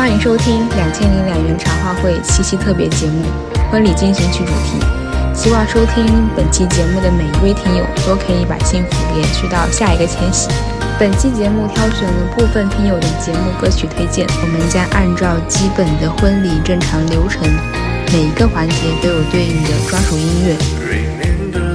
欢迎收听两千零两元茶话会七夕特别节目《婚礼进行曲》主题。希望收听本期节目的每一位听友都可以把幸福延续到下一个千禧。本期节目挑选了部分听友的节目歌曲推荐，我们将按照基本的婚礼正常流程，每一个环节都有对应的专属音乐。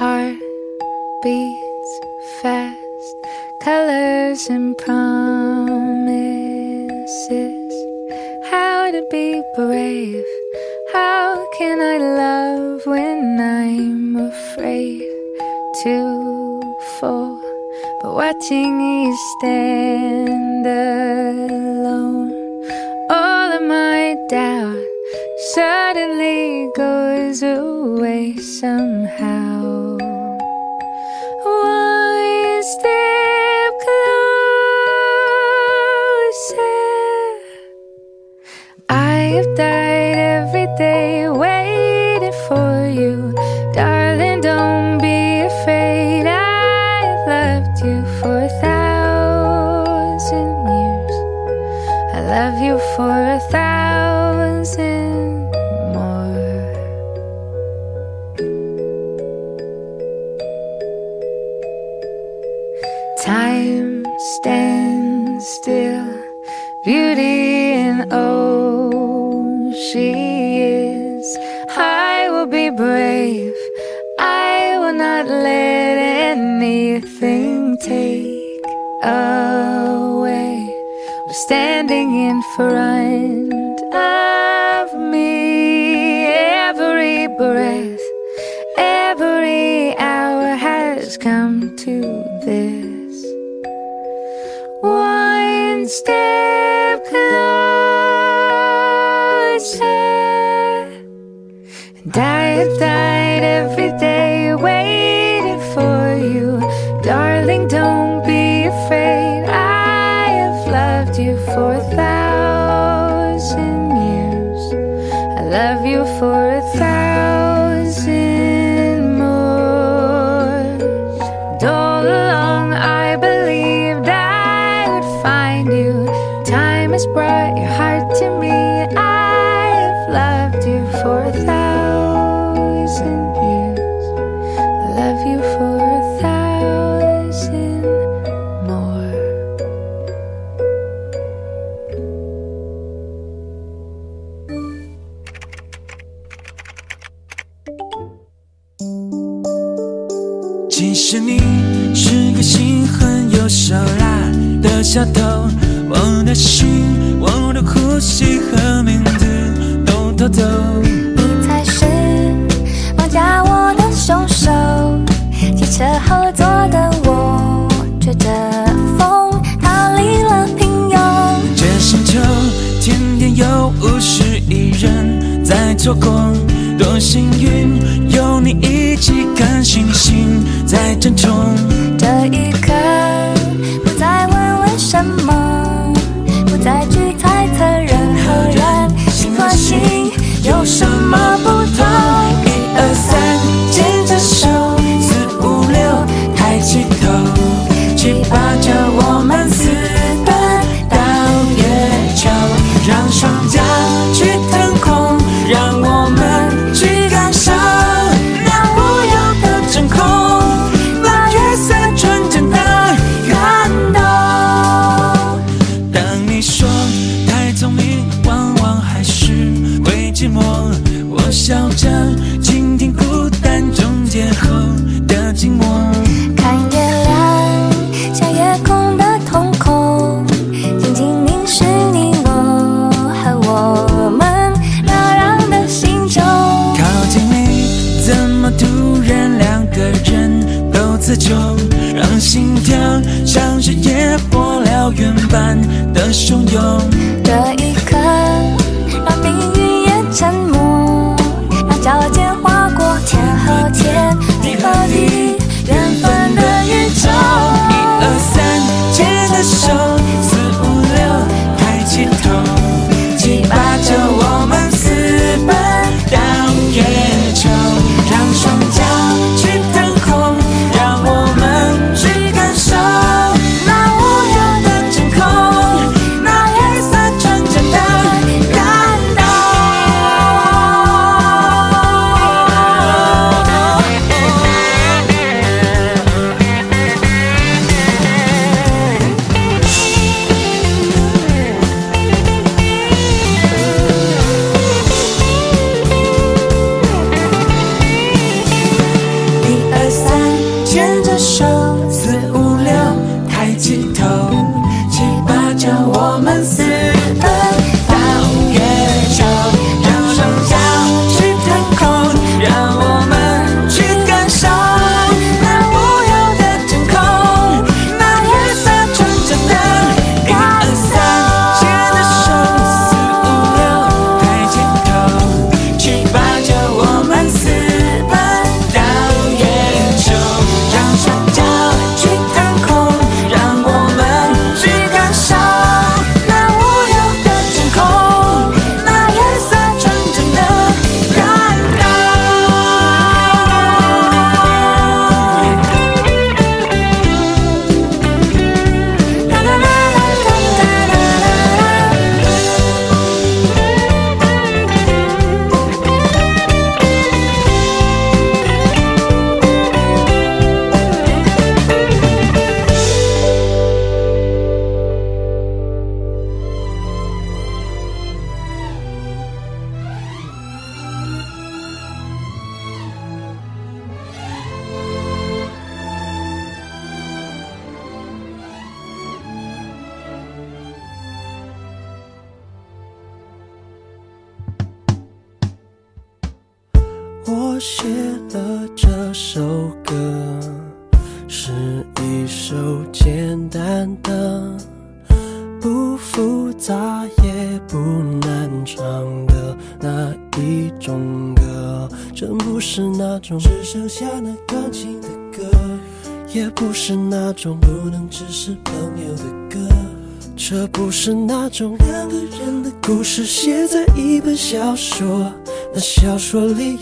heart beats fast, colors and promises. How to be brave? How can I love when I'm afraid? to fall? but watching you stand alone.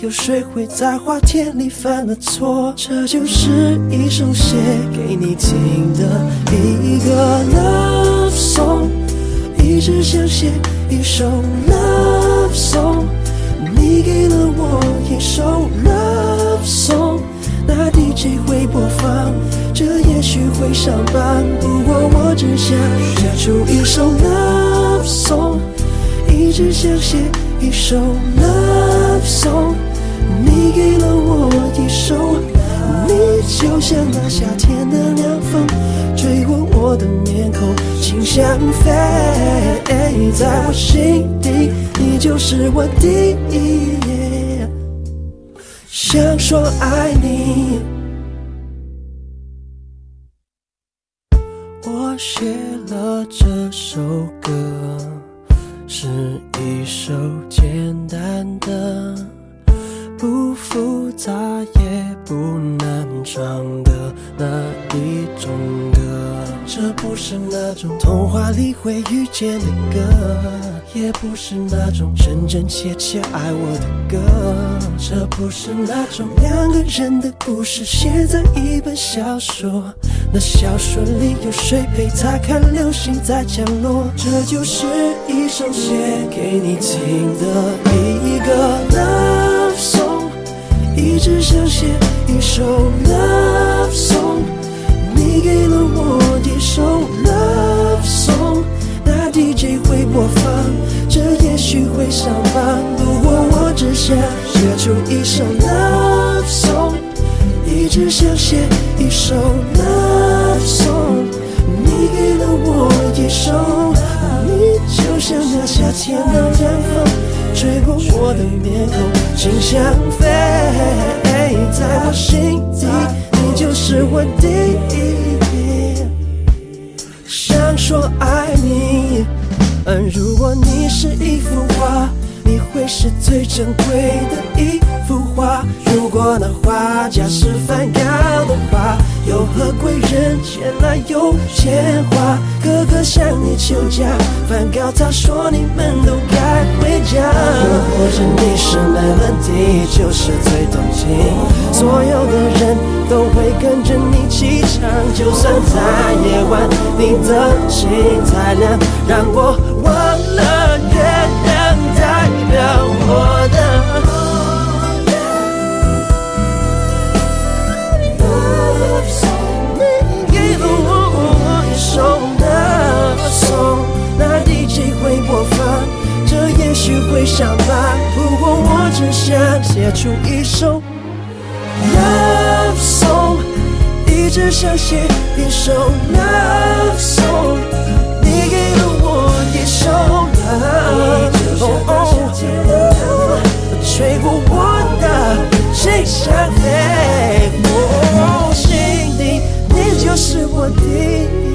有谁会在花田里犯了错？这就是一首写给你听的一个 love song，一直想写一首 love song，你给了我一首 love song，那 DJ 会播放，这也许会上榜，不过我只想写出一首 love song，一直想写一首 love song。你给了我一首，你就像那夏天的凉风，吹过我的面孔，心像飞，在我心底，你就是我第一，想说爱你。人切切爱我的歌，这不是那种两个人的故事，写在一本小说。那小说里有谁陪他看流星在降落？这就是一首写给你听的一个 l o v e Song，一直想写一首 Love Song，你给了我一首 Love Song，那 DJ 会播放。这许会上榜，不过我只想写出一首 love song，一直想写一首 love song。你给了我一首，你就像那夏天的凉风，吹过我的面孔，心像飞，在我心底，你就是我第一，想说爱你。嗯，如果你是一幅画，你会是最珍贵的一幅画。如果那画家是梵高的画，有何贵人前来有钱花，哥哥向你求嫁，梵高他说你们都该回家。如果你是没问题，就是最动情，所有的人都会跟着你起唱，就算在夜晚，你的心太亮，让我。我的 Love song，你给了我一首 Love song，那第一回播放，这也许会伤疤，不过我只想写出一首 Love song，一直想写一首 Love song，你给了我一首 Love song。吹过我的心上黑。哦，心里，你就是我的。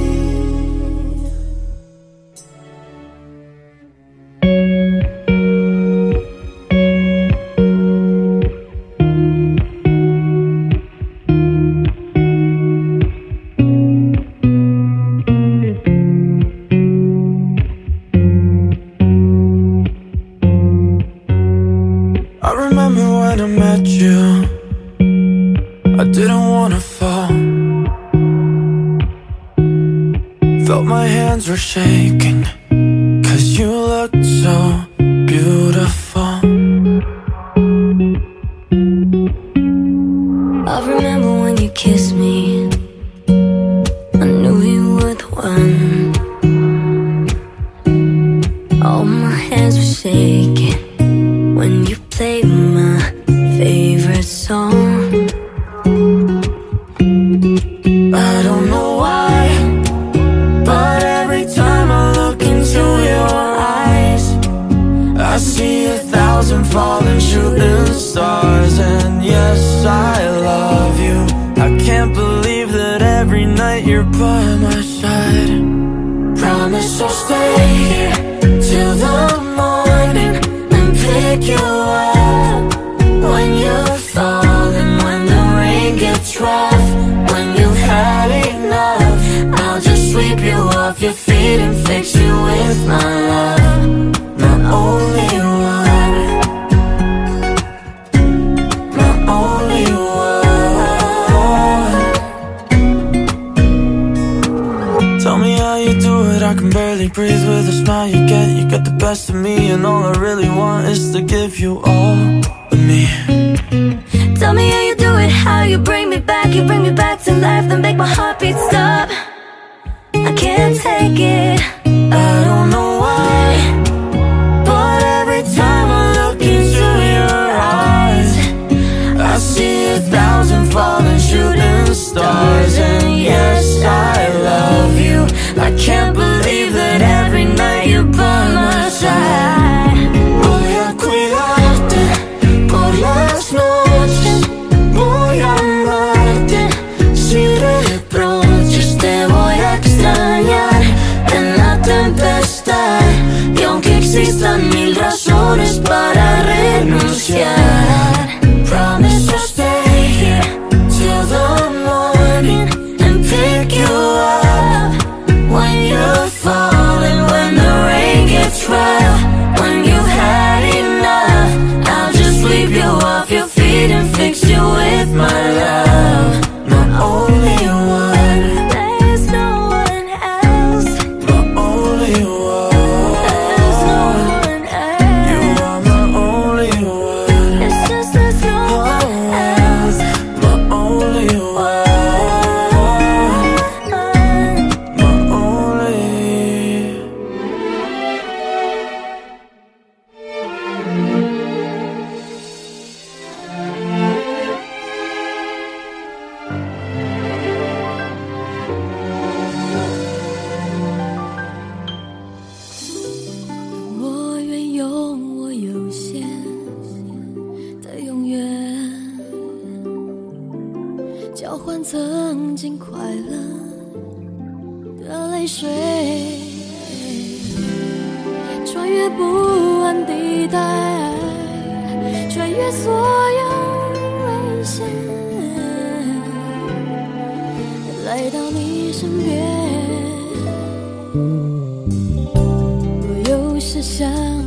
曾经快乐的泪水，穿越不安地带，穿越所有危险，来到你身边。我有时想。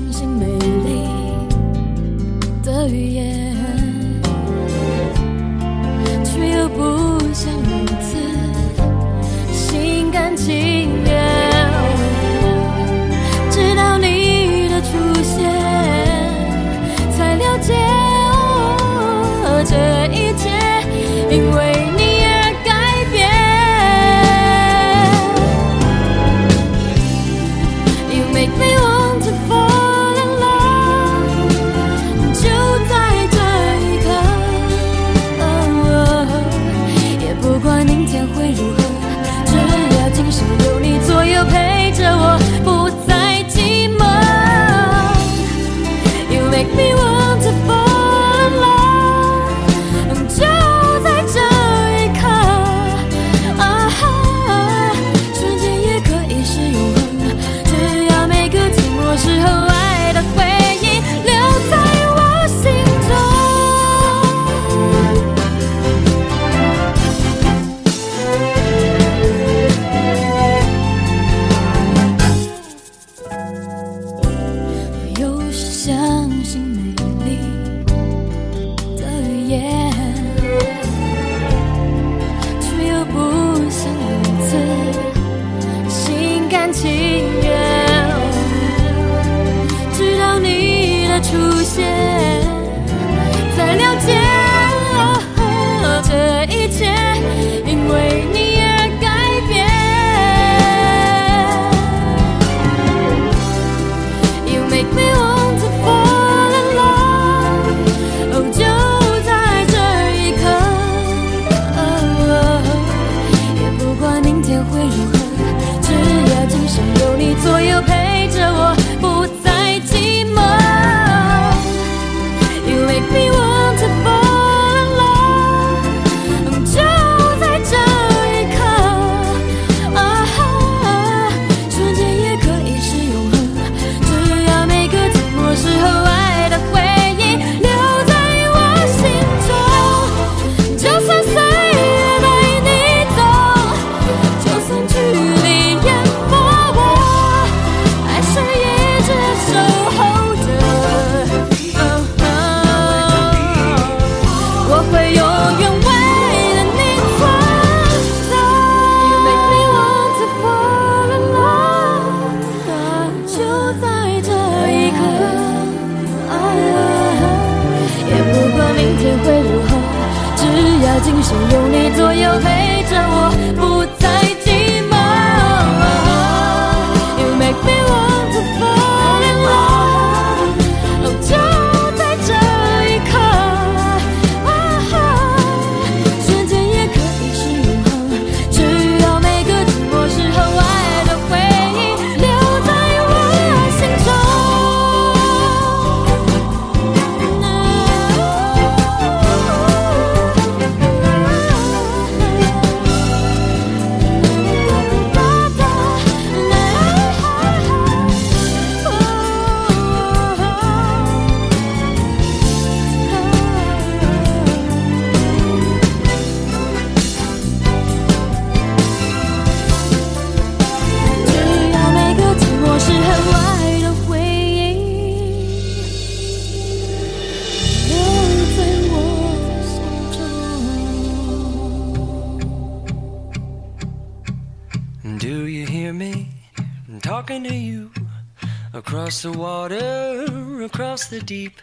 the deep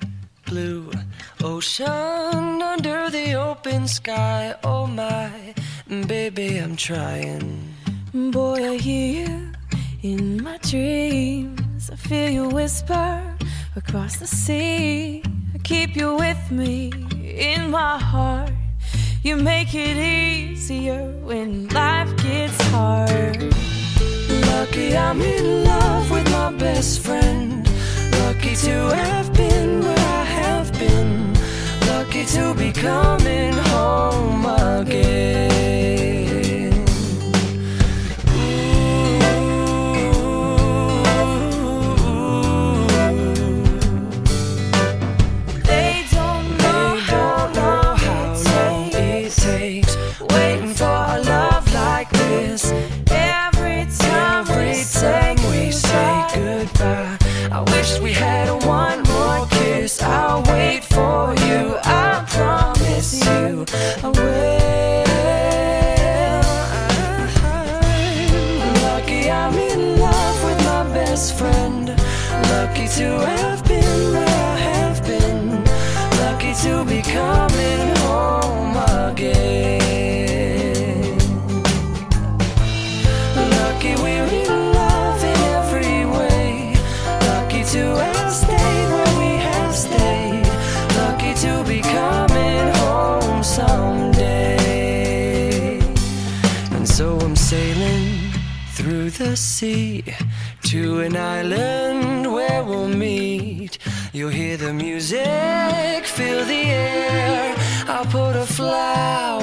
blue ocean under the open sky. Oh my, baby, I'm trying. Boy, I hear you in my dreams. I feel you whisper across the sea. I keep you with me in my heart. You make it easier when life gets hard. Lucky I'm in love with my best friend lucky to have been where I have been, lucky to be coming home again. an island where we'll meet. You'll hear the music, feel the air. I'll put a flower.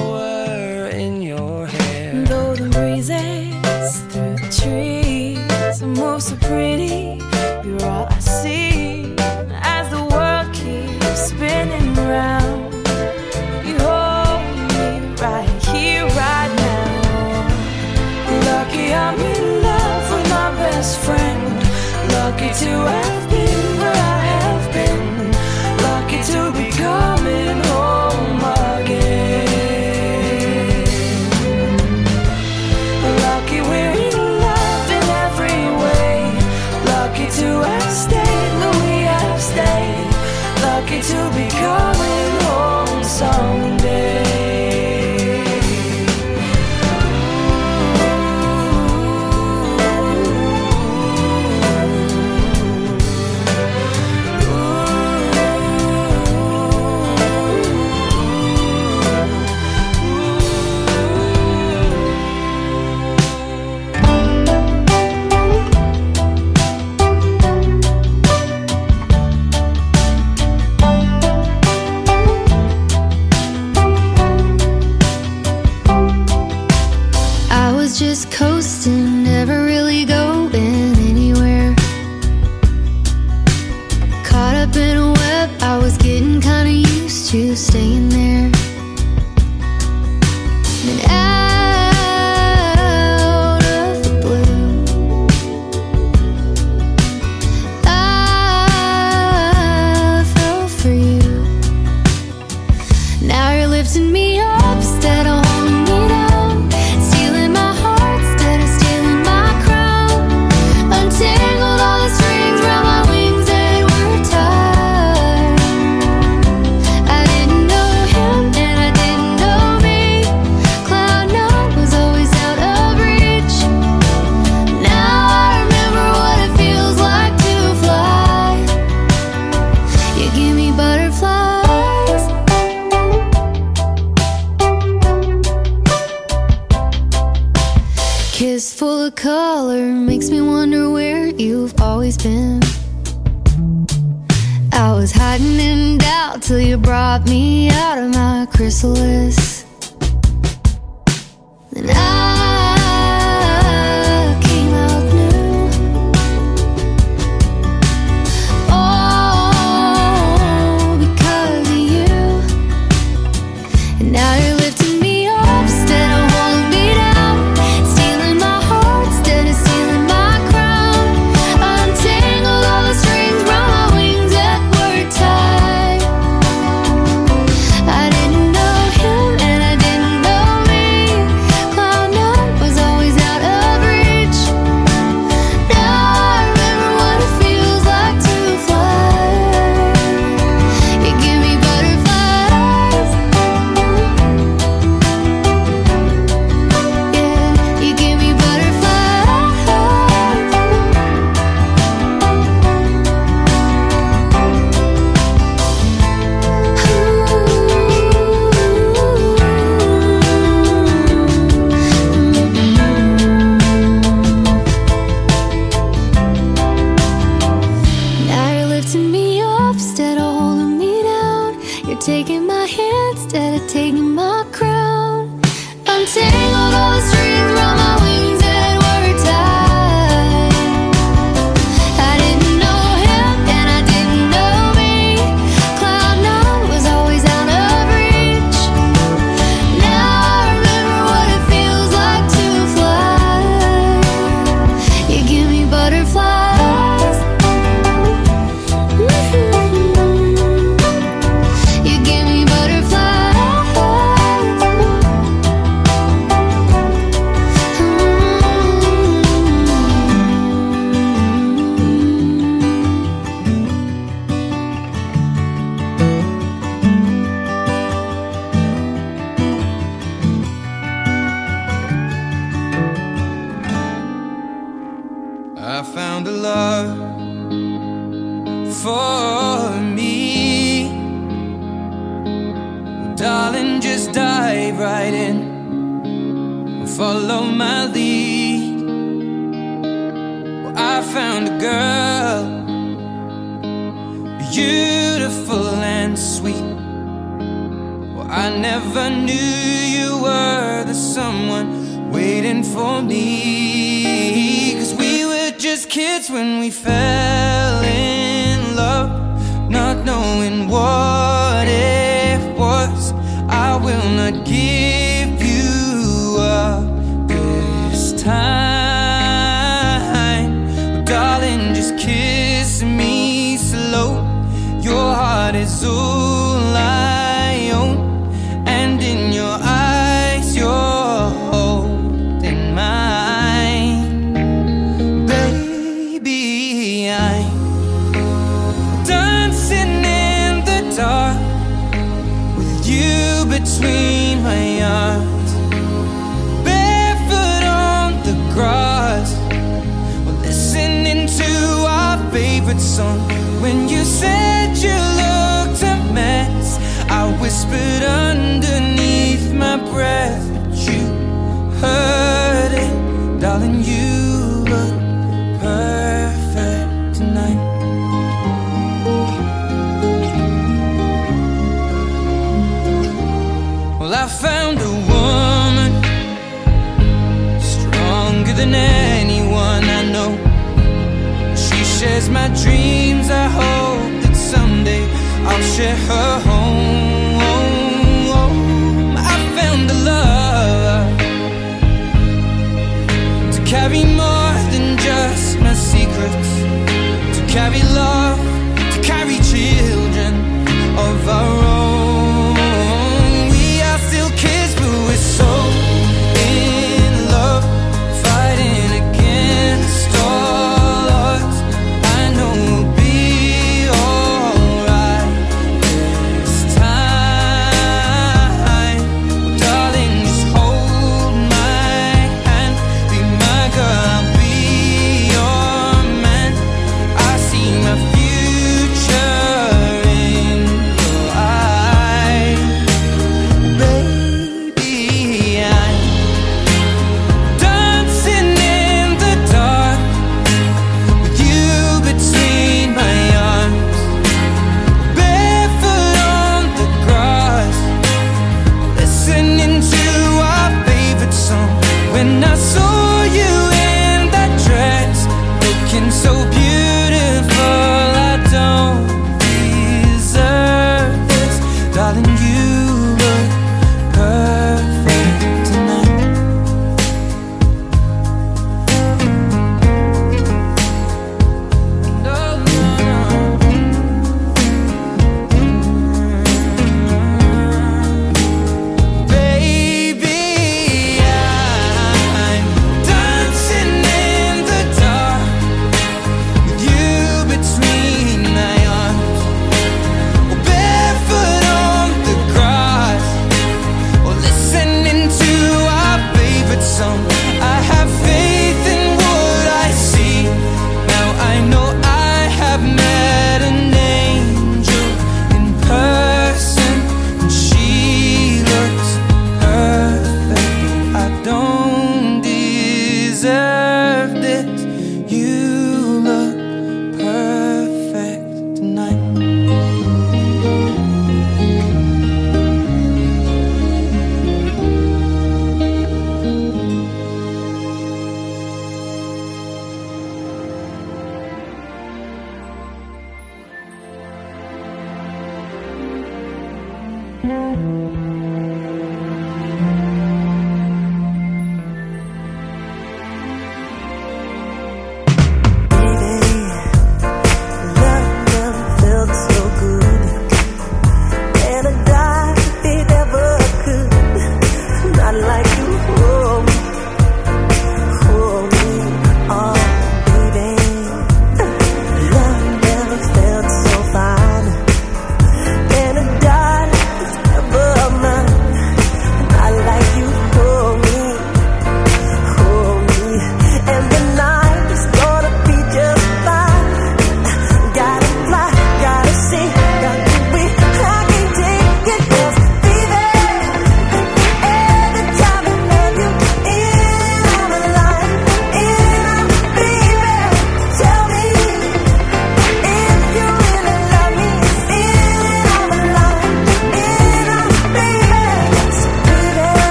When I saw you in that dress Looking so beautiful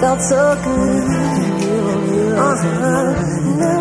felt so good. Uh -huh.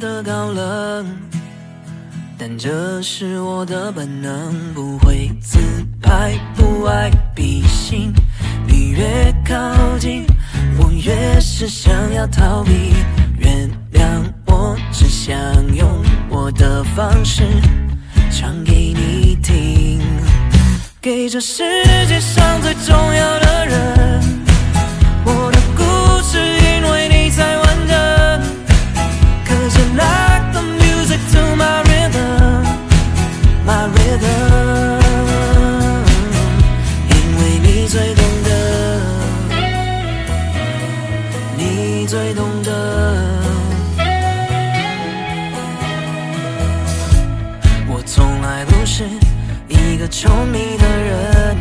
的高冷，但这是我的本能。不会自拍，不爱比心。你越靠近，我越是想要逃避。原谅我，只想用我的方式唱给你听，给这世界上最重要的人，我的故事。聪明的人，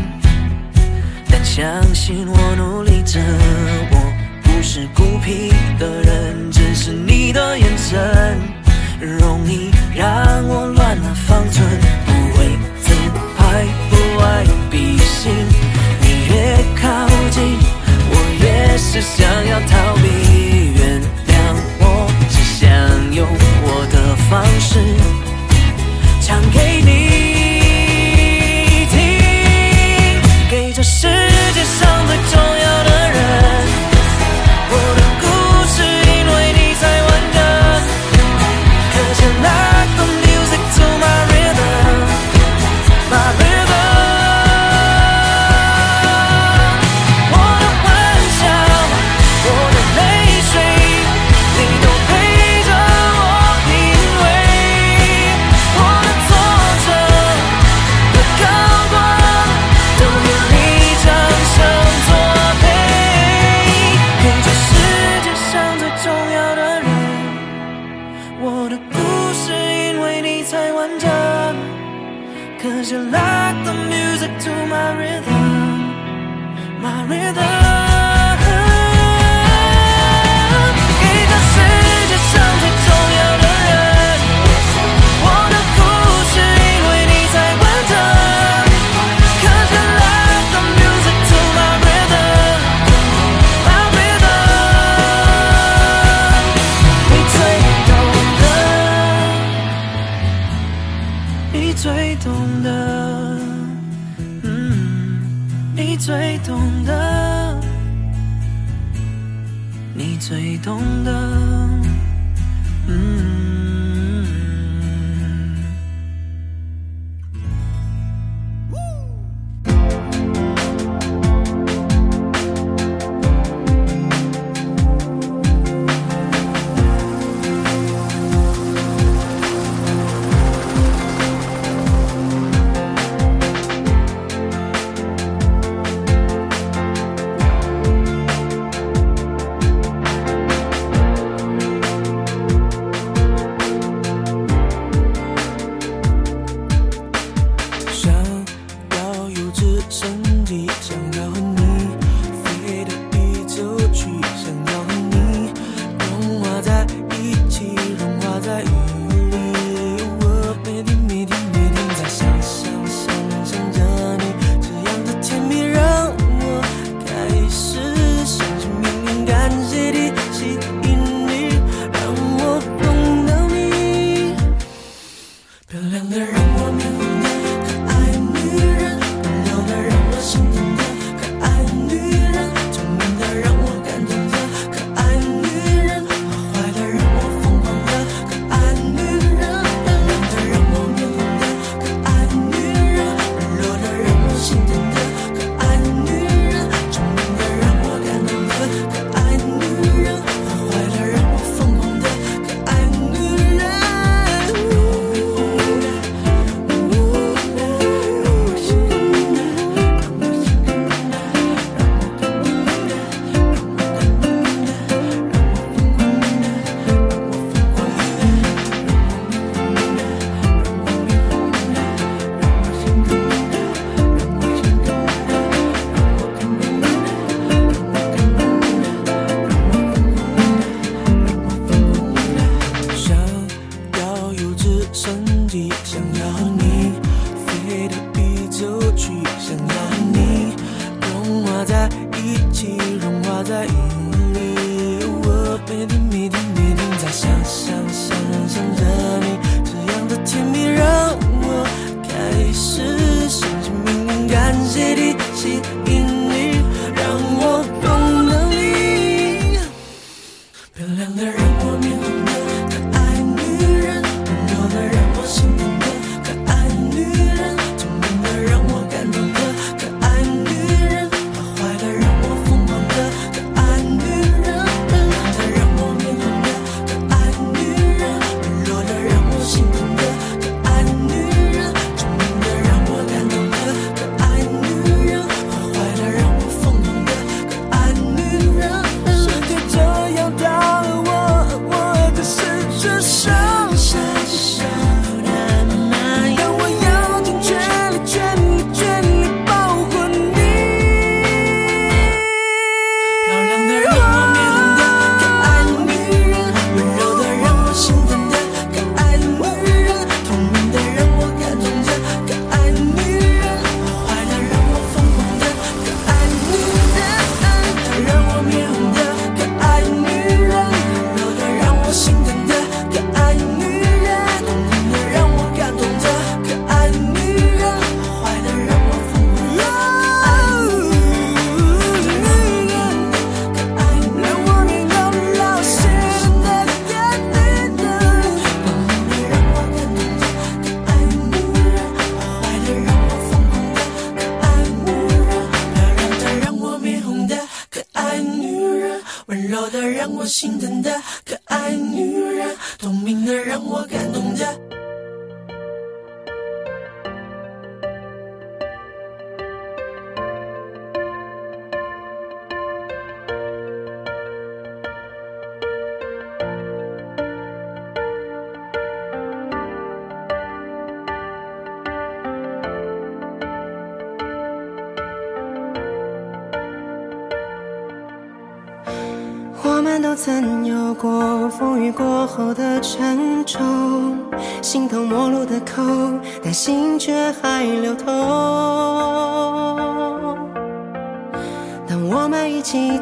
但相信我努力着，我不是孤僻的人，只是你的眼神容易让我乱了方寸，不会自拍，不爱比心，你越靠近，我越是想要逃避。最懂得。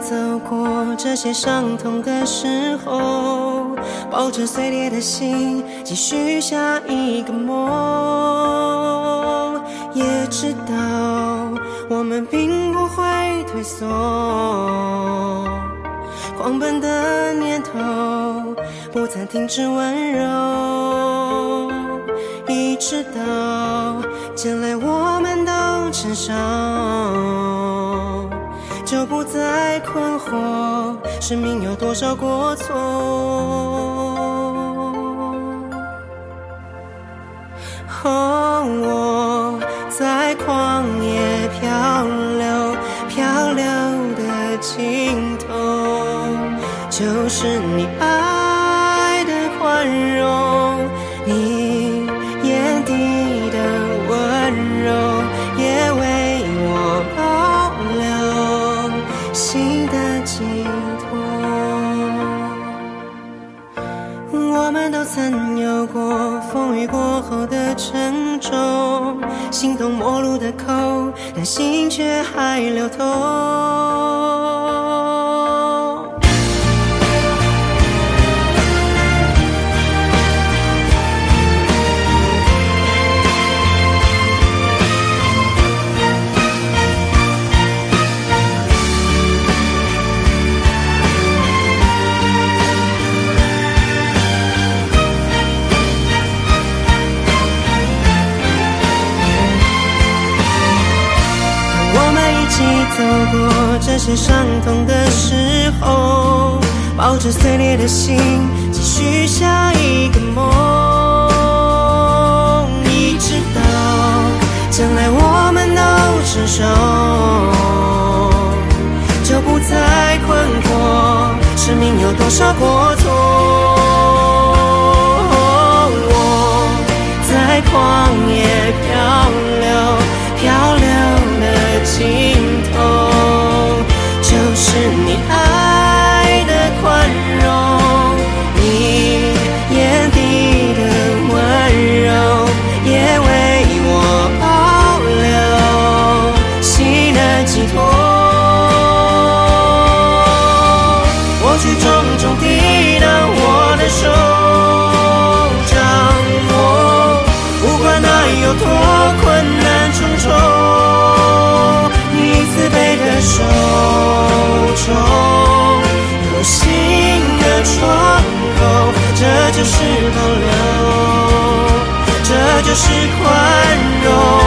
走过这些伤痛的时候，抱着碎裂的心，继续下一个梦。也知道我们并不会退缩，狂奔的念头不曾停止温柔。生命有多少过错？最伤痛的时候，抱着碎裂的心，继续下一个梦。你知道，将来我们都成熟，就不再困惑，生命有多少过错？我在旷野漂流，漂流的。心的窗口，这就是保留，这就是宽容。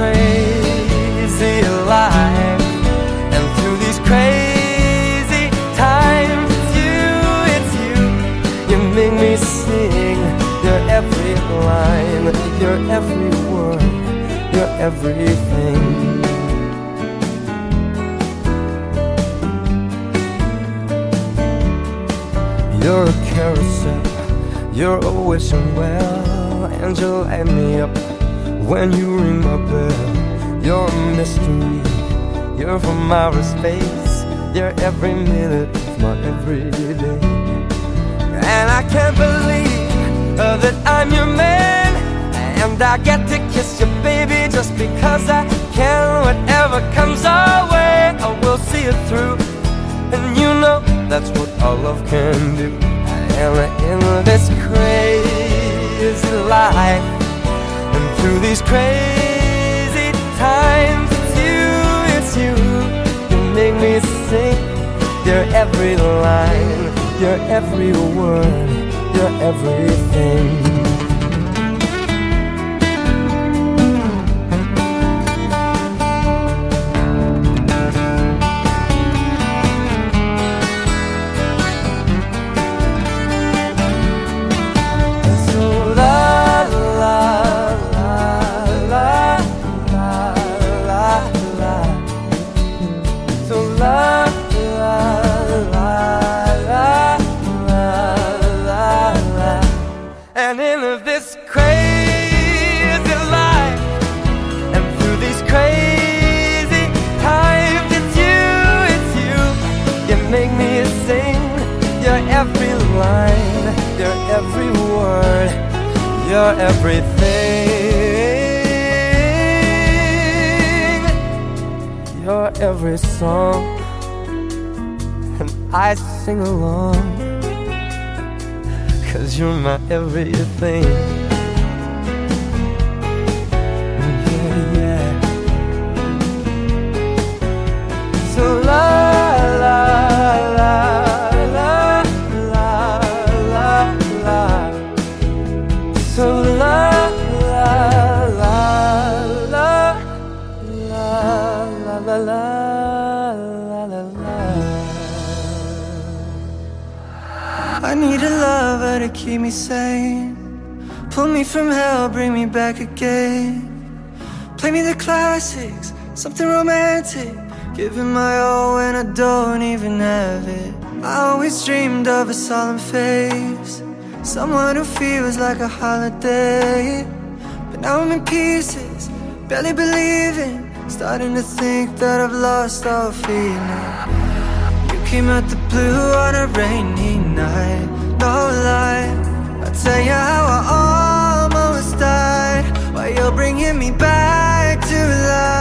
crazy life And through these crazy times it's You, it's you You make me sing Your every line Your every word Your everything You're a carousel You're a wishing well And you light me up when you ring my bell, you're a mystery. You're from outer space. You're every minute of my everyday. And I can't believe uh, that I'm your man. And I get to kiss you, baby, just because I can. Whatever comes our way, I will see it through. And you know that's what all love can do. And in this crazy life through these crazy times. It's you, it's you. You make me sing your every line, your every word, your everything. I sing along. Cause you're my everything. again. Play me the classics, something romantic. Giving my all when I don't even have it. I always dreamed of a solemn face, someone who feels like a holiday. But now I'm in pieces, barely believing. Starting to think that I've lost all feeling You came out the blue on a rainy night No lie, i tell you how I you're bringing me back to life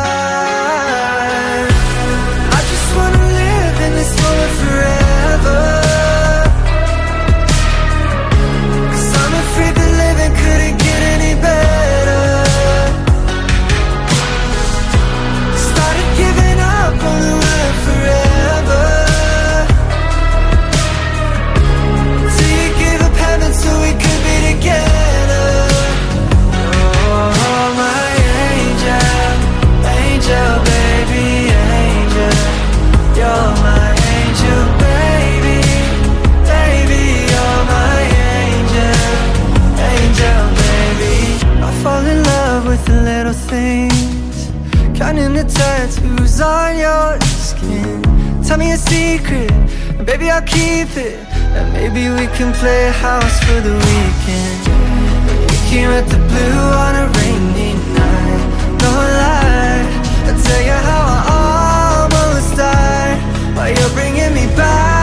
secret Baby, I'll keep it And maybe we can play house for the weekend We can rent the blue on a rainy night No lie I'll tell you how I almost died While you're bringing me back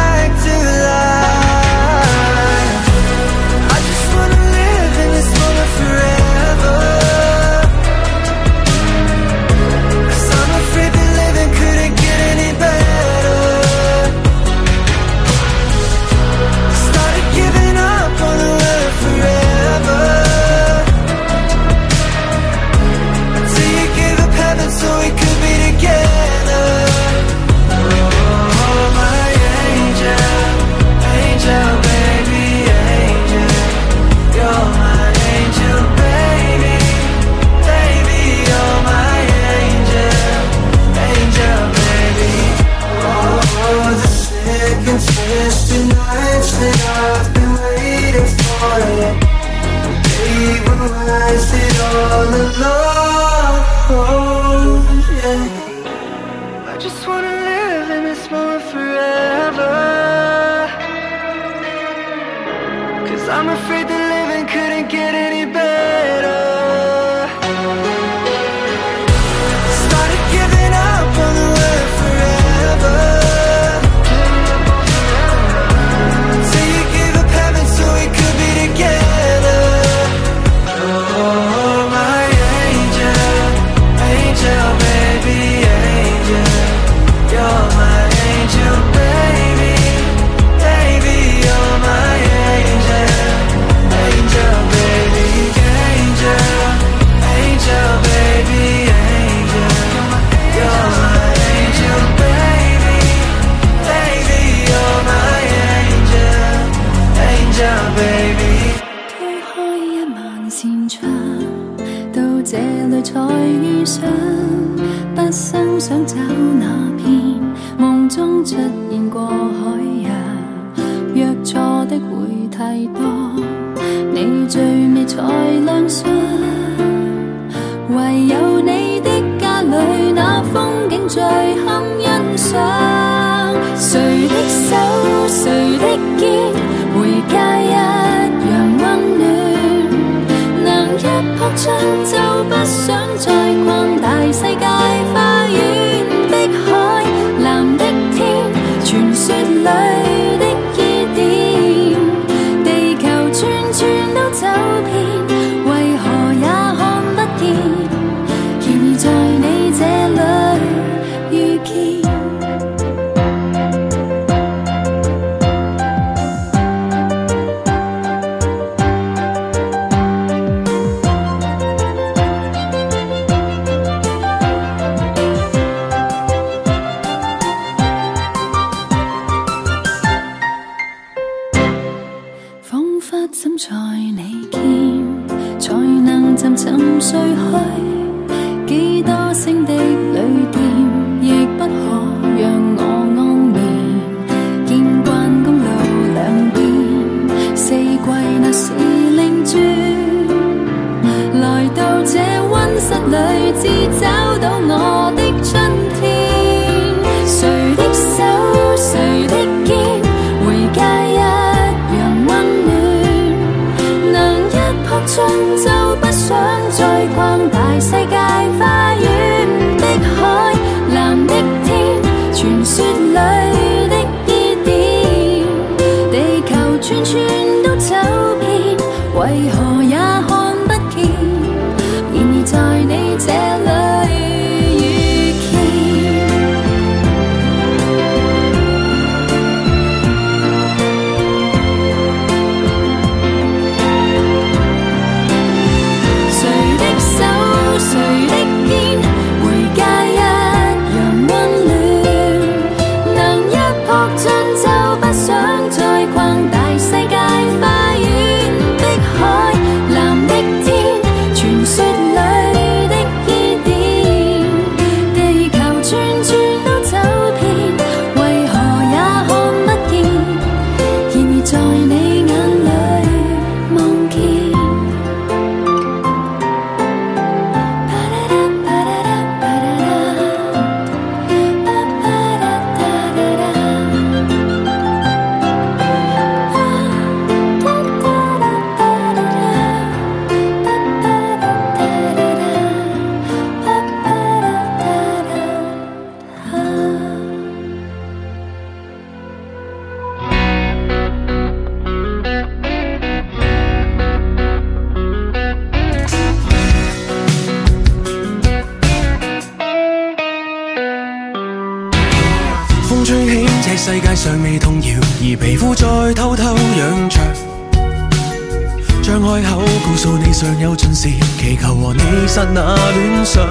祈求和你刹那恋上，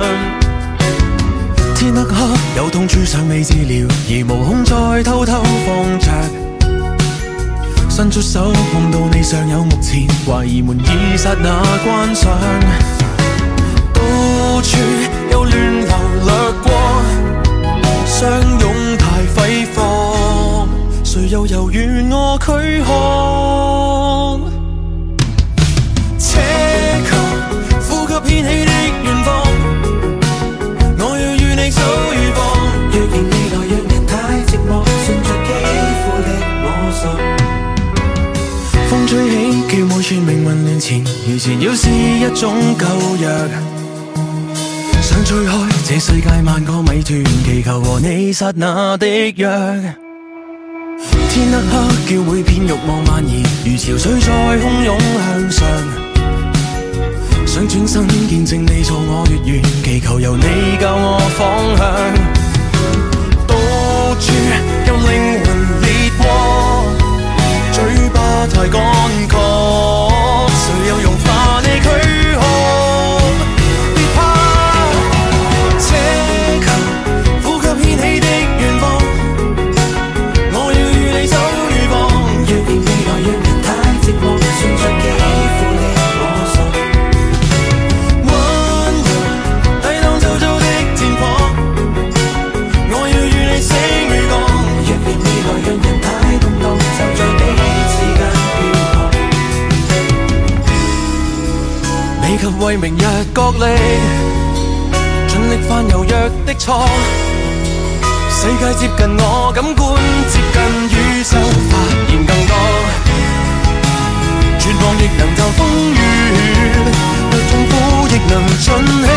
天黑黑，有痛处尚未治疗，而无空再偷偷放着。伸出手碰到你尚有目前，怀疑门已刹那关上，到处有乱流掠过，相拥太挥霍，谁又由我驱看？吹起，叫每串命运乱缠，如前绕是一种旧约。想吹开这世界万个迷团，祈求和你刹那的约。天黑黑，叫每片欲望蔓延，如潮水在汹涌向上。想转身见证你坐我越圆，祈求由你教我方向。太乾涸。力，尽力犯柔弱的错。世界接近我感官，接近宇宙，发现更多。绝望亦能就风雨，痛苦亦能尽兴。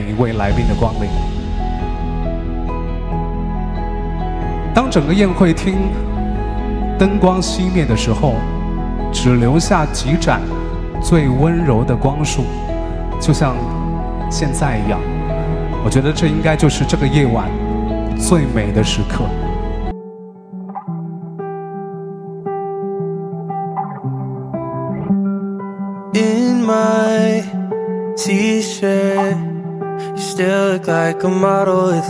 每一位来宾的光临。当整个宴会厅灯光熄灭的时候，只留下几盏最温柔的光束，就像现在一样。我觉得这应该就是这个夜晚最美的时刻。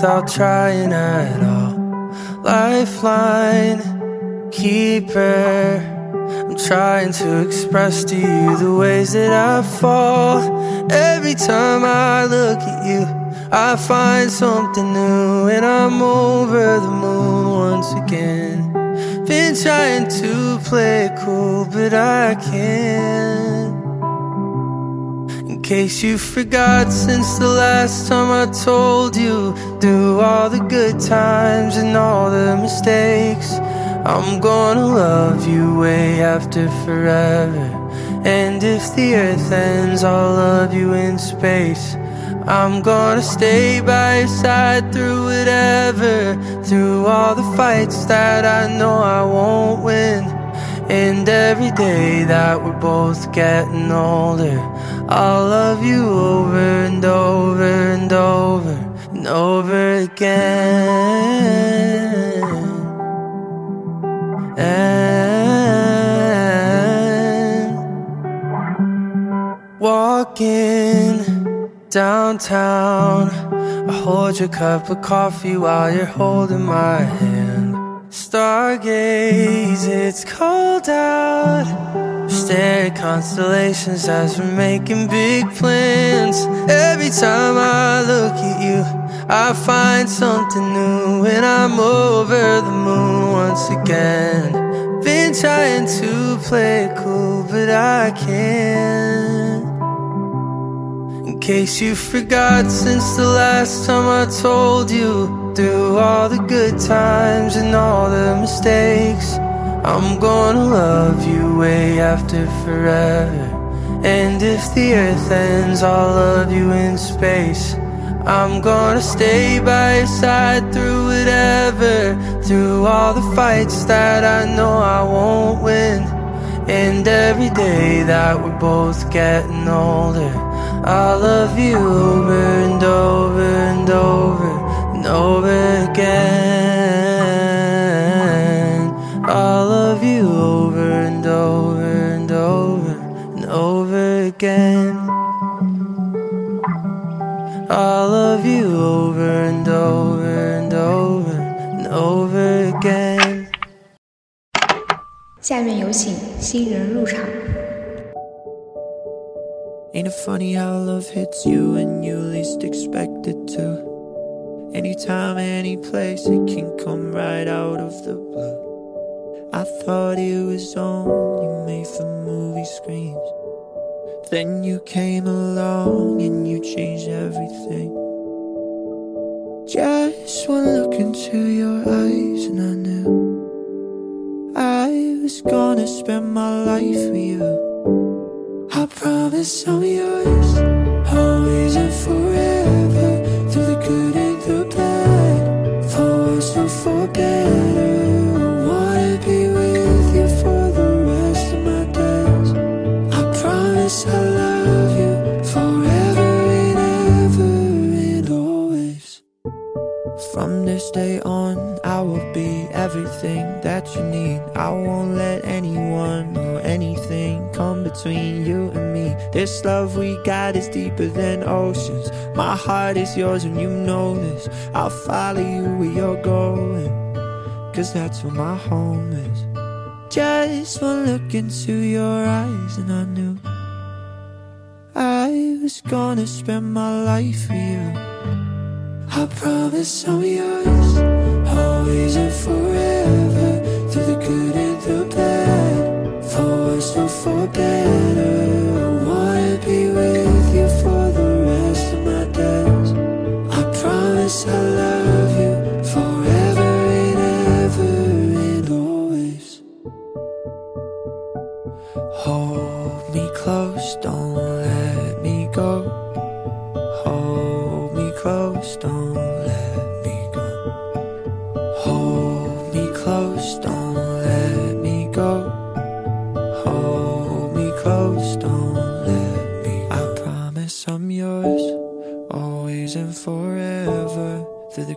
without trying at all. Lifeline, keeper. I'm trying to express to you the ways that I fall. Every time I look at you, I find something new, and I'm over the moon once again. Been trying to play it cool, but I can't. In case you forgot, since the last time I told you through all the good times and all the mistakes, I'm gonna love you way after forever. And if the earth ends, I'll love you in space. I'm gonna stay by your side through whatever, through all the fights that I know I won't win. And every day that we're both getting older, I'll love you again. And walking downtown, I hold your cup of coffee while you're holding my hand stargaze, it's cold out. Stare at constellations as we're making big plans. Every time I look at you, I find something new, and I'm over the moon once again. Been trying to play it cool, but I can't. In case you forgot, since the last time I told you. Through all the good times and all the mistakes I'm gonna love you way after forever And if the earth ends, I'll love you in space I'm gonna stay by your side through whatever Through all the fights that I know I won't win And every day that we're both getting older I'll love you over and over and over and over again. I love you over and over and over and over again. I love you over and over and over and over again. 下面有请新人入场。 Ain't it funny how love hits you when you least expect it to? Anytime, any place, it can come right out of the blue. I thought it was only made for movie screens. Then you came along and you changed everything. Just one look into your eyes, and I knew I was gonna spend my life with you. I promise I'm yours, always and forever. forget From this day on, I will be everything that you need. I won't let anyone or anything come between you and me. This love we got is deeper than oceans. My heart is yours and you know this. I'll follow you where you're going, cause that's where my home is. Just one look into your eyes and I knew I was gonna spend my life with you. I promise I'm yours, always and forever, through the good and the bad, for worse or for better. I wanna be with you for the rest of my days. I promise I love.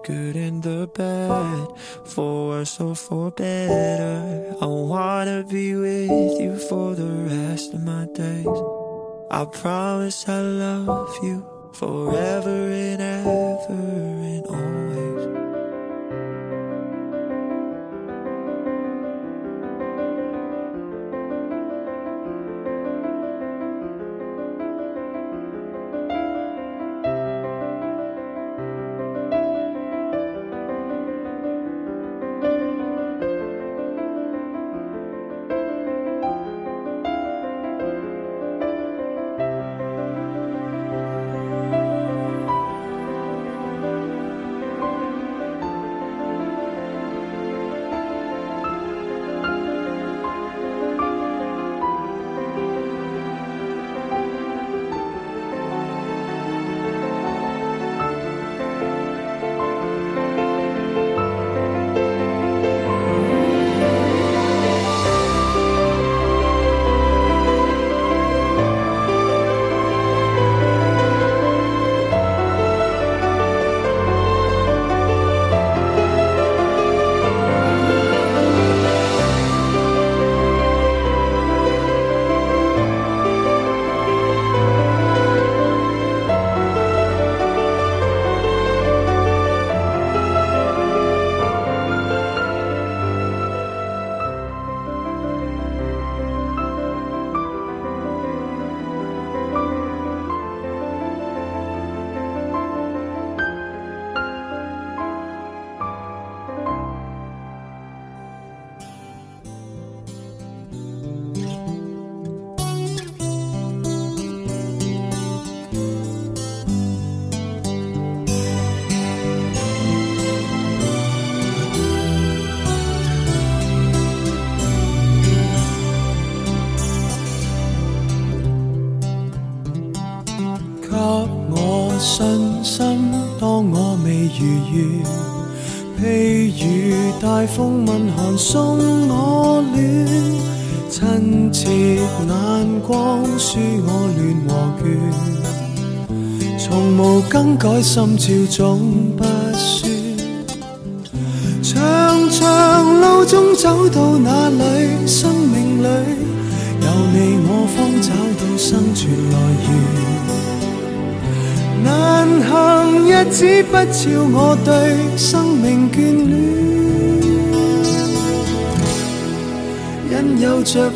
good and the bad, for worse or for better. I wanna be with you for the rest of my days. I promise I love you forever and ever and always. 风问寒送我暖，亲切眼光舒我乱和倦，从无更改心照总不宣。长长路中走到哪里？生命里有你，我方找到生存来源。难行日子不照我对生命眷恋。有着。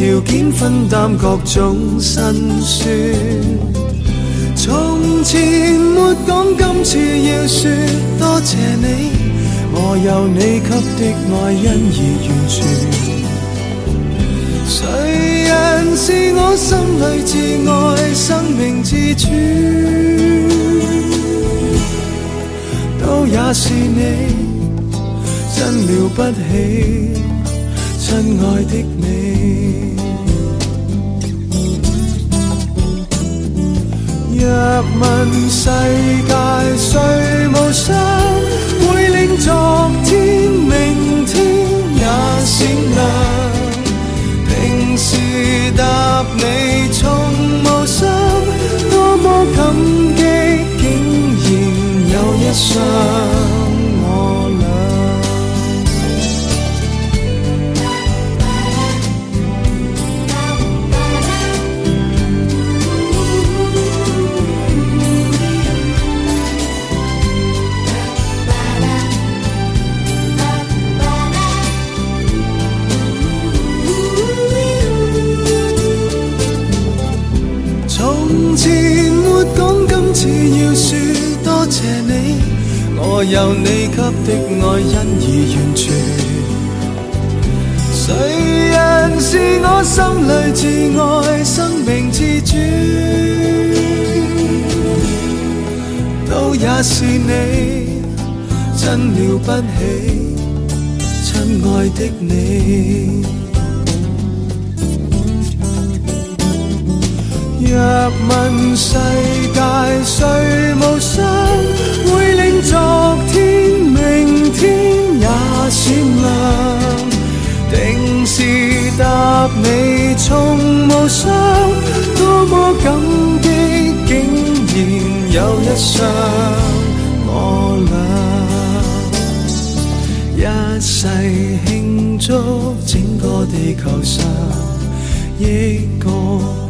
条件分担各种辛酸，从前没讲，今次要说多谢你，我有你给的爱，因而完全。谁人是我心里至爱，生命至主，都也是你，真了不起，亲爱的你。若问世界谁无双，会令昨天、明天也闪亮。平时答你从无心，多么感激，竟然有一双。我有你给的爱，因而完全。谁人是我心里至爱，生命至主，都也是你，真了不起，亲爱的你。若问世界谁无双，会令昨天明天也闪亮。定是答你从无双，多么感激竟然有一双我俩，一世庆祝整个地球上亿个。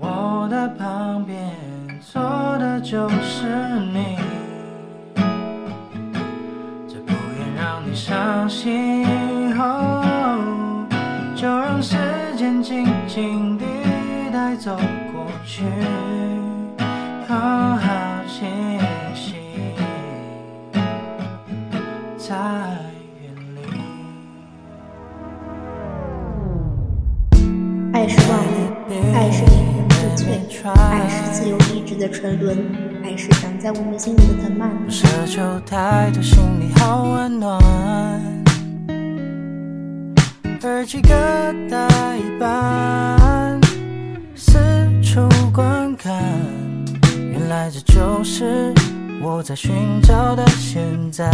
我的旁边坐的就是你，这不愿让你伤心，就让时间静静地带走过去，好好清醒。爱是自由意志的沉沦，爱是长在我们心里的藤蔓，不奢求太多，心里好温暖。耳机各戴一半，四处观看，原来这就是我在寻找的现在。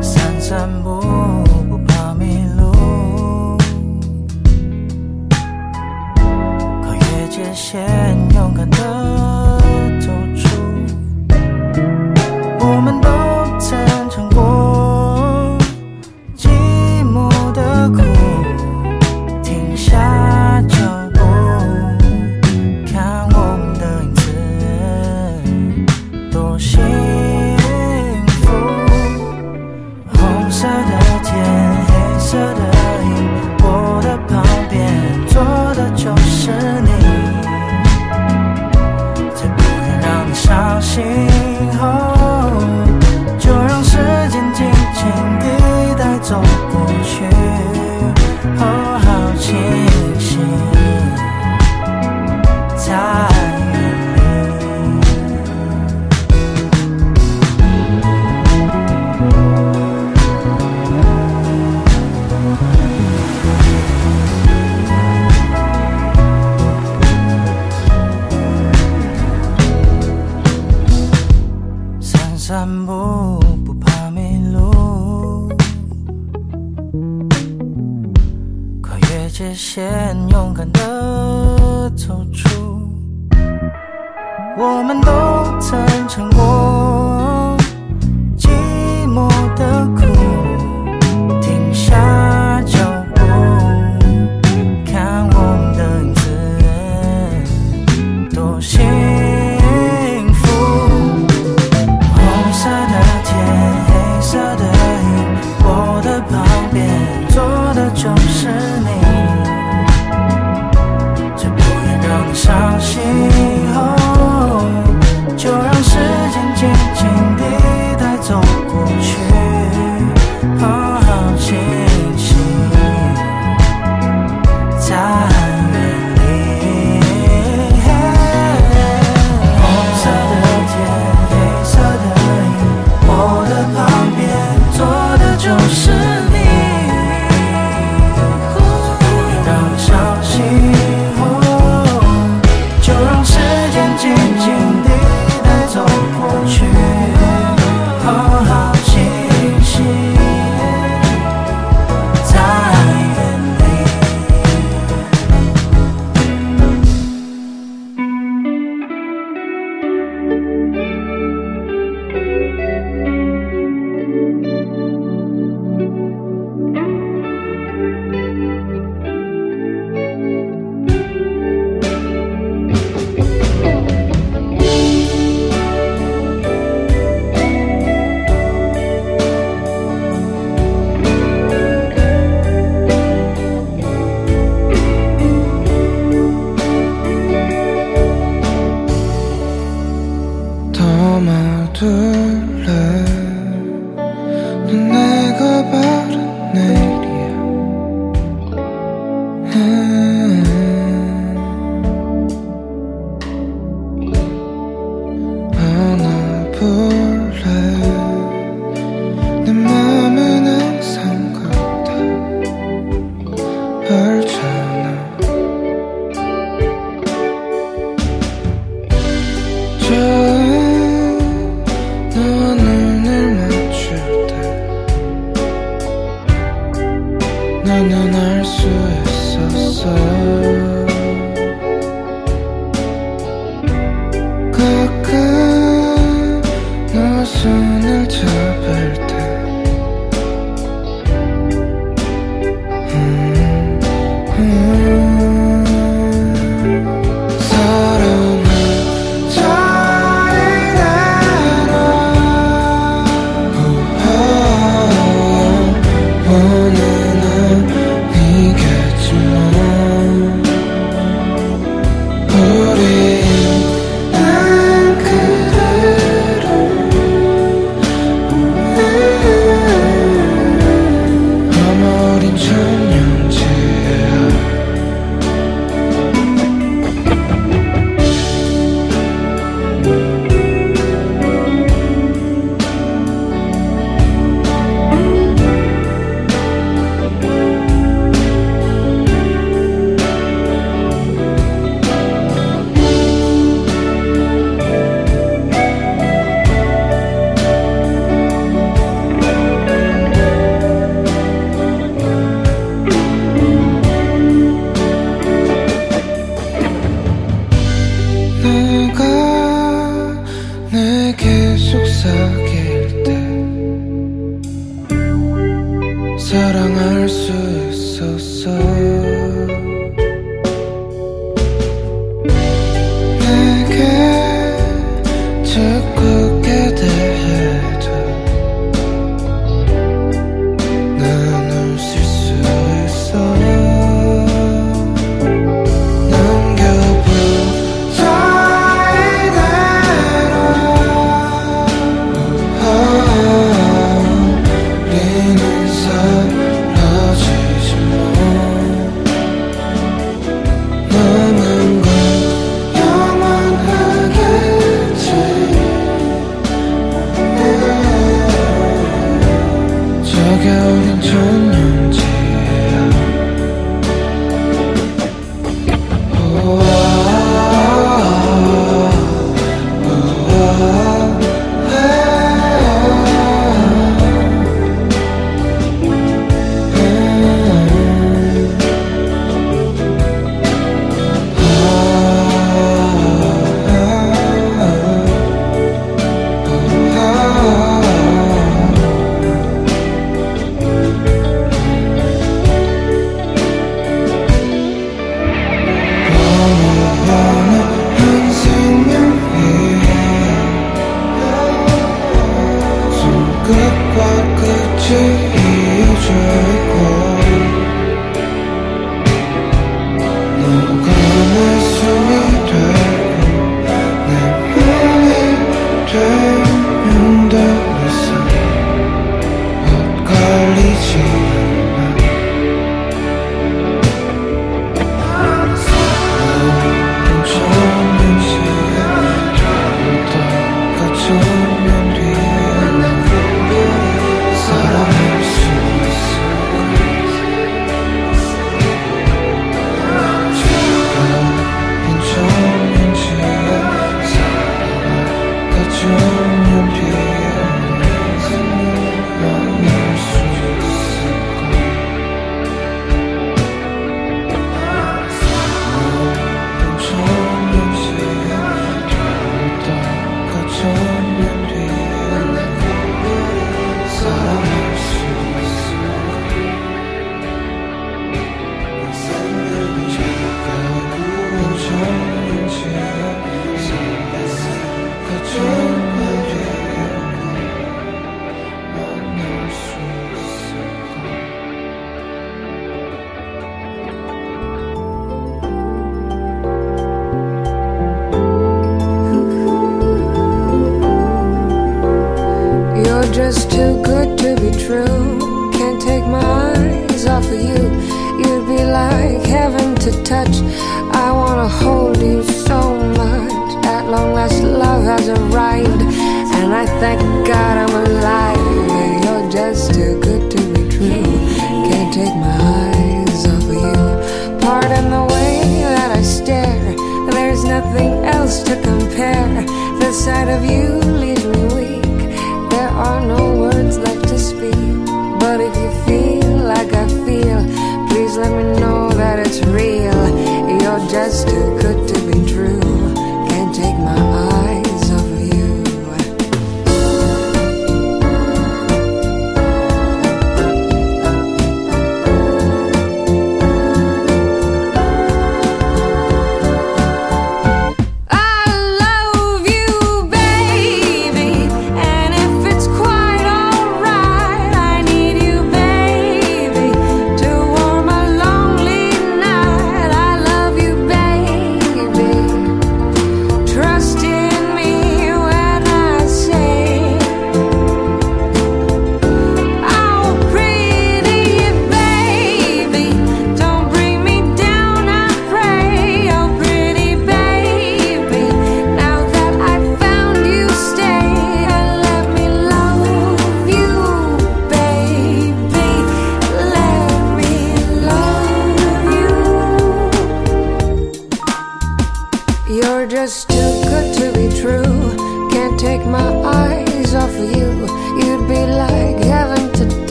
散散步。界限，勇敢的走出。我们都。走出，我们都曾尝过。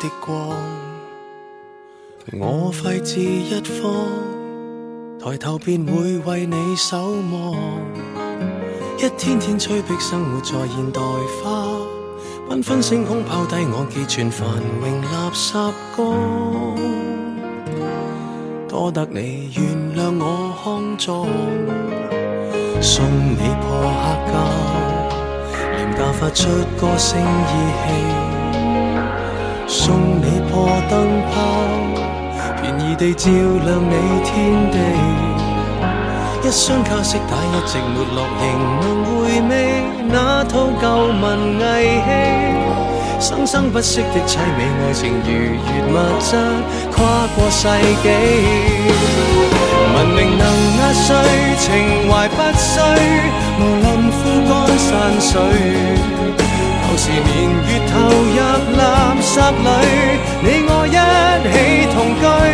的光，我废置一方，抬头便会为你守望。一天天催迫生活在现代化，缤纷星空抛低我寄存繁荣垃圾缸。多得你原谅我肮脏，送你破黑胶，廉价发出歌声意气。送你破灯泡，便宜地照亮你天地。一箱卡式带一直没落，仍能回味那套旧文艺戏。生生不息的凄美爱情，如月物质跨过世纪。文明能压碎，情怀不衰，无论枯干山水。旧时年月投入垃圾里，你我一起同居，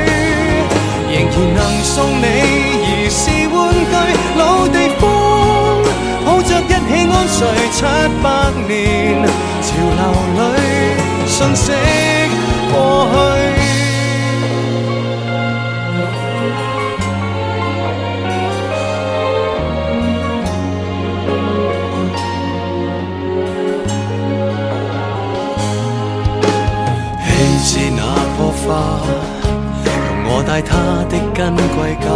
仍然能送你儿时玩具。老地方，抱着一起安睡七百年，潮流里瞬息过去。花，同我带它的根归家，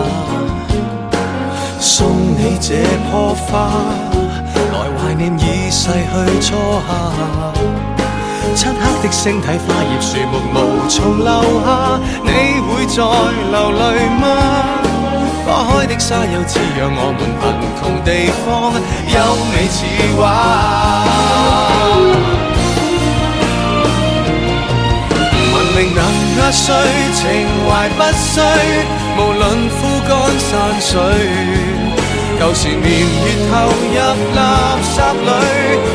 送你这棵花，来怀念已逝去初夏。漆黑的星体，花叶树木无从留下，你会在流泪吗？花开的沙丘滋养我们贫穷地方，优美似画。名能压碎，情怀不衰。无论枯干山水，旧时年月投入垃圾里，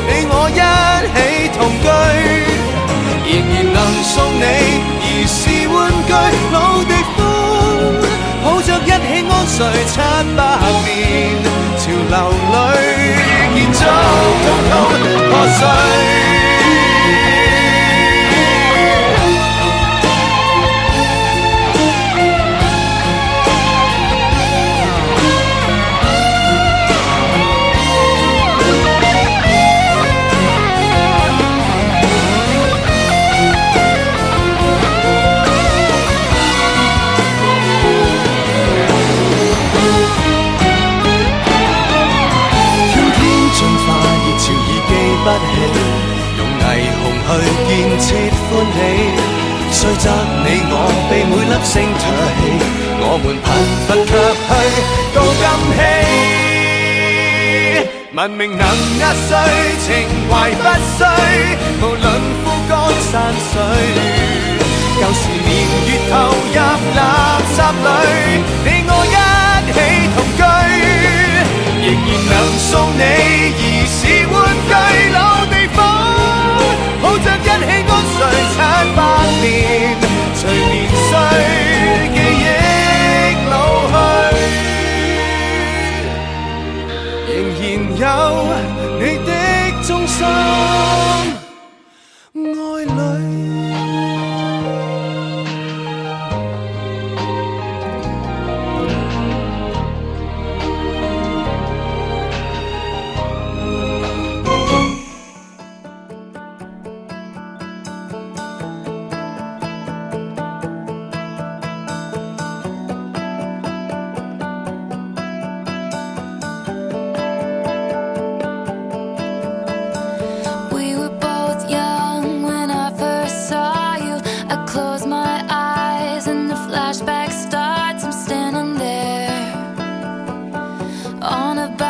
你我一起同居，仍然能送你儿时玩具。老地方，抱着一起安睡七百年，潮流里，建筑轰轰破碎。去建設歡喜，雖則你我被每粒星唾棄，我們貧乏却去到今禧。文明能壓碎，情懷不衰，無論枯干山水，舊時年月投入垃圾里，你我一起同居，仍然能送你兒時玩具老地。随年岁，记忆老去，仍然有你的忠心。on a bike.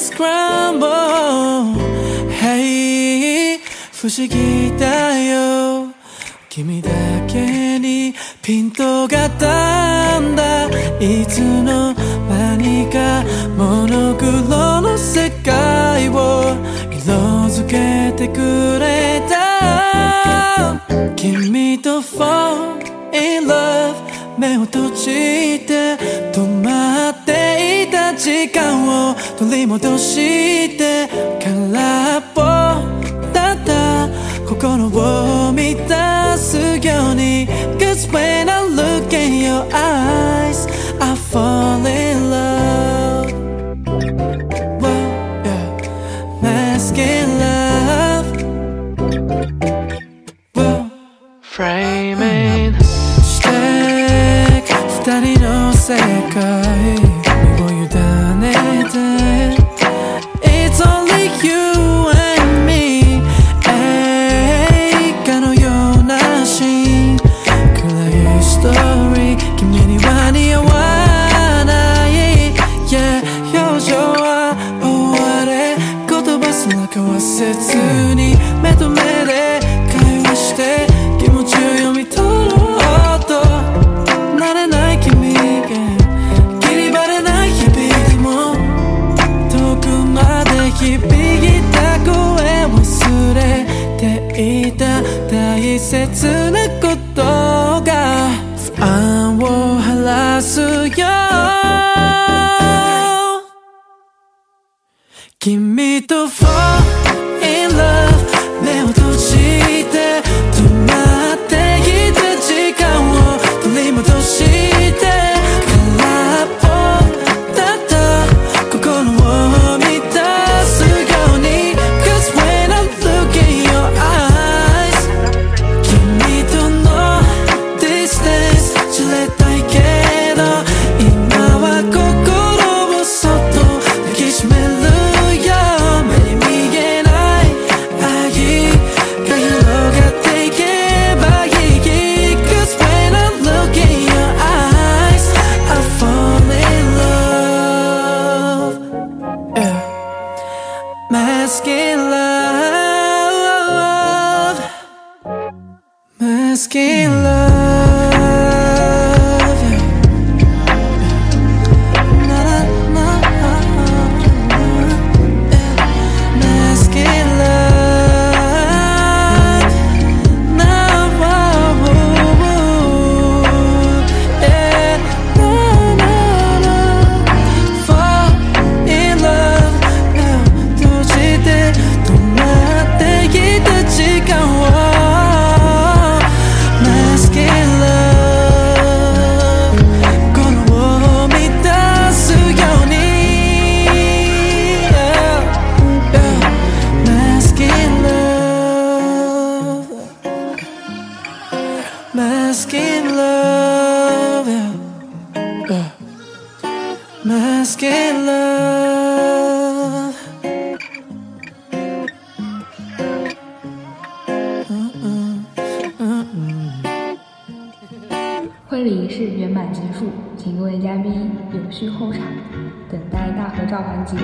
scramble, Hey 不思議礼貌都一去后场，等待大合照环节。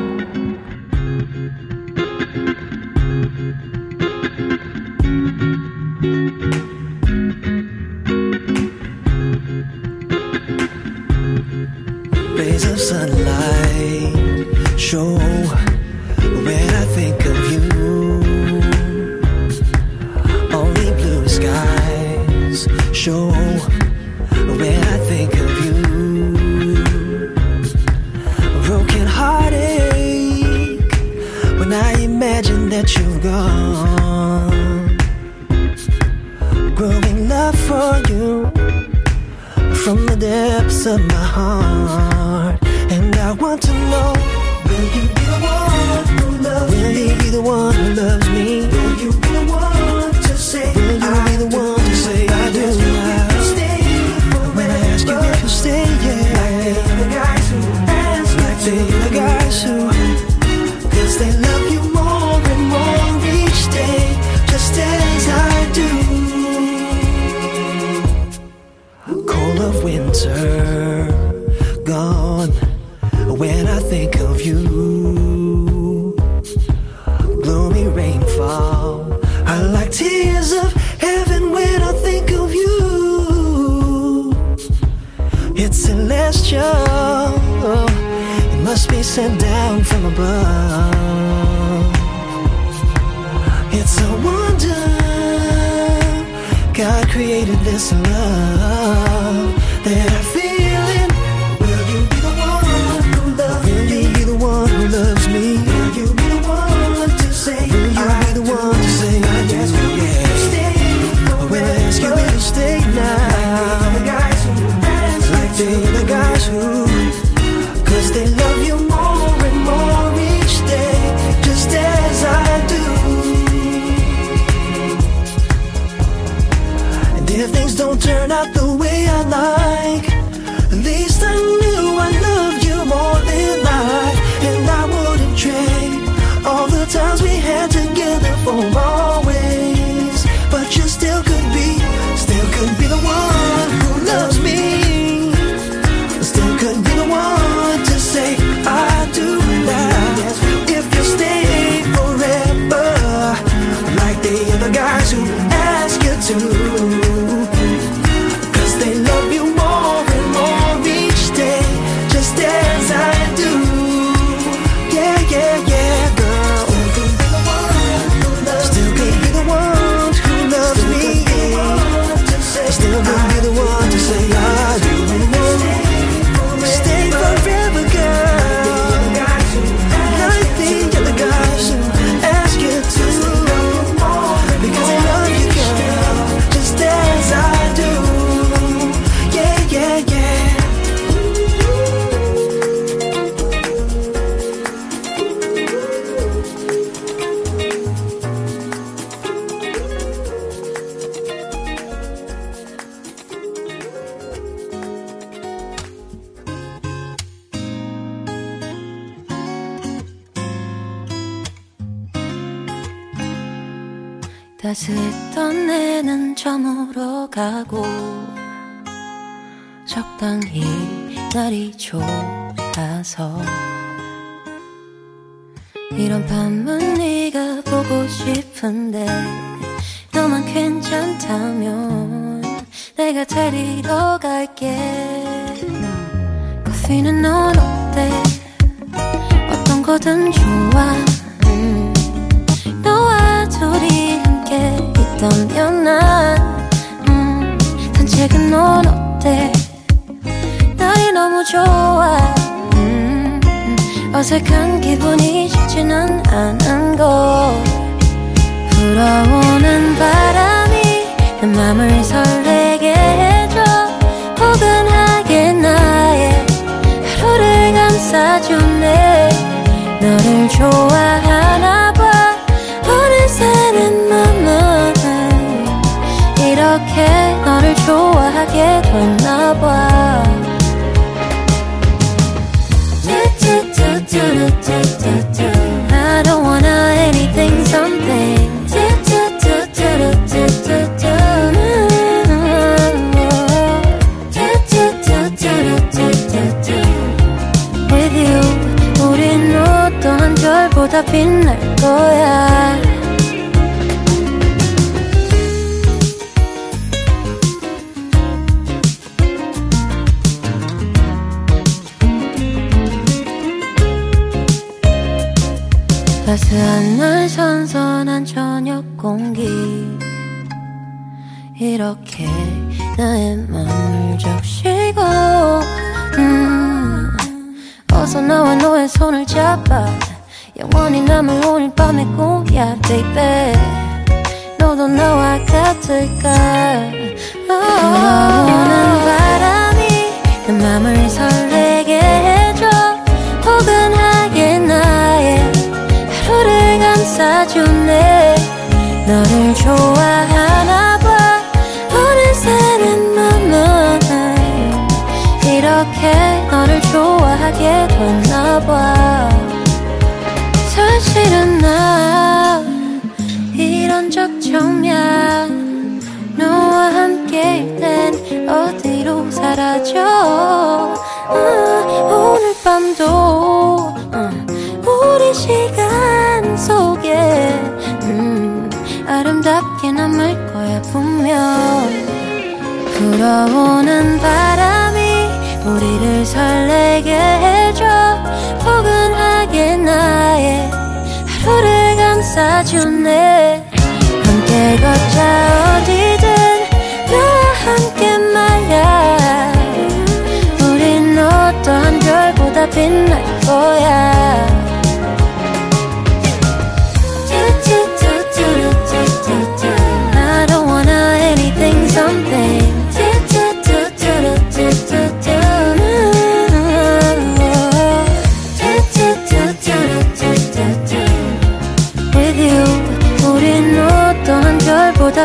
싶은데 너만 괜찮다면 내가 데리러 갈게 커피는 넌 어때 어떤 거든 좋아 너와 둘이 함께 있다면 난음 산책은 넌 어때 날이 너무 좋아 음, 어색한 기분이 쉽지는 않은 걸 불어오는 바람이 내 맘을 설레게 해줘 포근하게 나의 하루를 감싸주네 너를 좋아하나 봐 어느새 내 맘은 이렇게 너를 좋아하게 됐나 봐 뚜뚜뚜뚜뚜뚜 다 빛날 거야 따스한 날 선선한 저녁 공기 이렇게 나의 맘을 적시고 음 어서 나와 너의 손을 잡아 영원히 남을 오늘 밤의 꿈이야 baby 너도 나와 같을까 너오는 어, 바람이 내 맘을 설레게 해줘 포근하게 나의 하루를 감싸주네 너를 좋아하나 봐 어느새 는 맘은 이렇게 너를 좋아하게 됐나 봐 이런 나 이런 적 처음이야 너와 함께일 땐 어디로 사라져 아, 오늘 밤도 어, 우리 시간 속에 음, 아름답게 남을 거야 분명 불어오는 바람이 우리를 설레게 해줘 포근하게 나 사주네 함께 걷자 어디든 나와 함께 말야 우린 어떠한 별보다 빛날 거야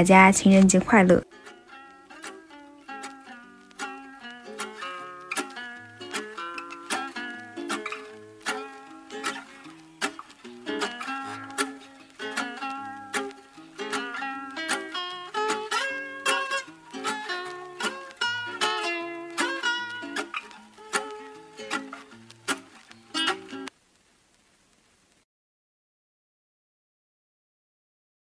大家情人节快乐！